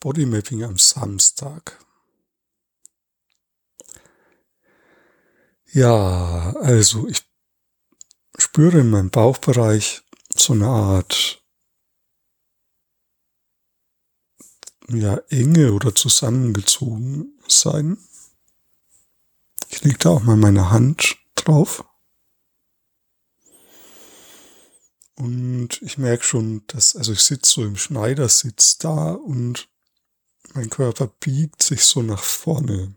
Bodymapping am Samstag. Ja, also ich spüre in meinem Bauchbereich so eine Art ja, Enge oder zusammengezogen sein. Ich lege da auch mal meine Hand drauf. Und ich merke schon, dass, also ich sitze so im Schneidersitz da und mein Körper biegt sich so nach vorne.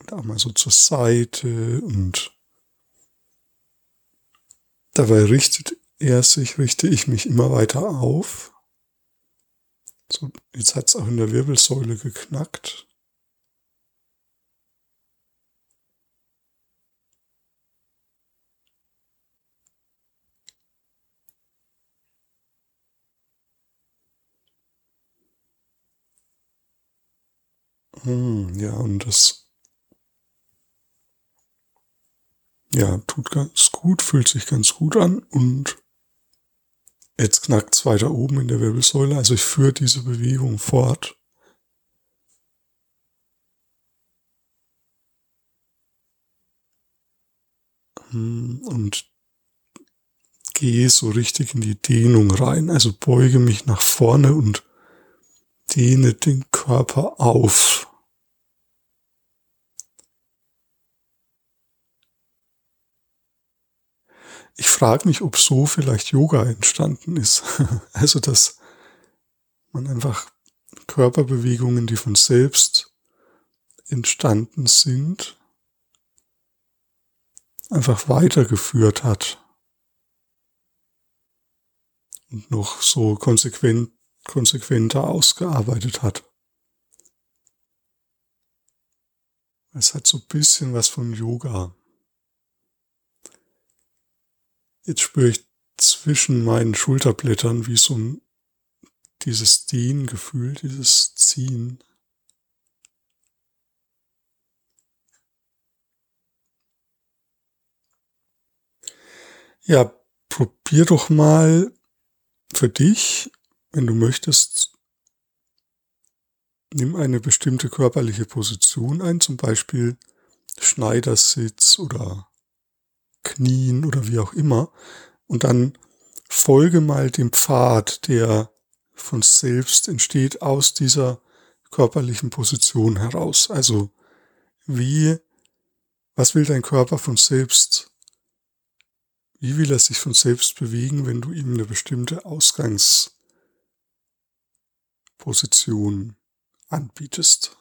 Und auch mal so zur Seite und dabei richtet er sich, richte ich mich immer weiter auf. So, jetzt hat es auch in der Wirbelsäule geknackt. Hm, ja, und das ja, tut ganz gut, fühlt sich ganz gut an und jetzt knackt es weiter oben in der Wirbelsäule. Also ich führe diese Bewegung fort. Hm, und gehe so richtig in die Dehnung rein. Also beuge mich nach vorne und dehne den Körper auf. Ich frage mich, ob so vielleicht Yoga entstanden ist. also, dass man einfach Körperbewegungen, die von selbst entstanden sind, einfach weitergeführt hat und noch so konsequent, konsequenter ausgearbeitet hat. Es hat so ein bisschen was von Yoga. Jetzt spüre ich zwischen meinen Schulterblättern wie so ein, dieses Dehngefühl, dieses Ziehen. Ja, probier doch mal für dich, wenn du möchtest, nimm eine bestimmte körperliche Position ein, zum Beispiel Schneidersitz oder Knien oder wie auch immer. Und dann folge mal dem Pfad, der von selbst entsteht aus dieser körperlichen Position heraus. Also wie, was will dein Körper von selbst, wie will er sich von selbst bewegen, wenn du ihm eine bestimmte Ausgangsposition anbietest?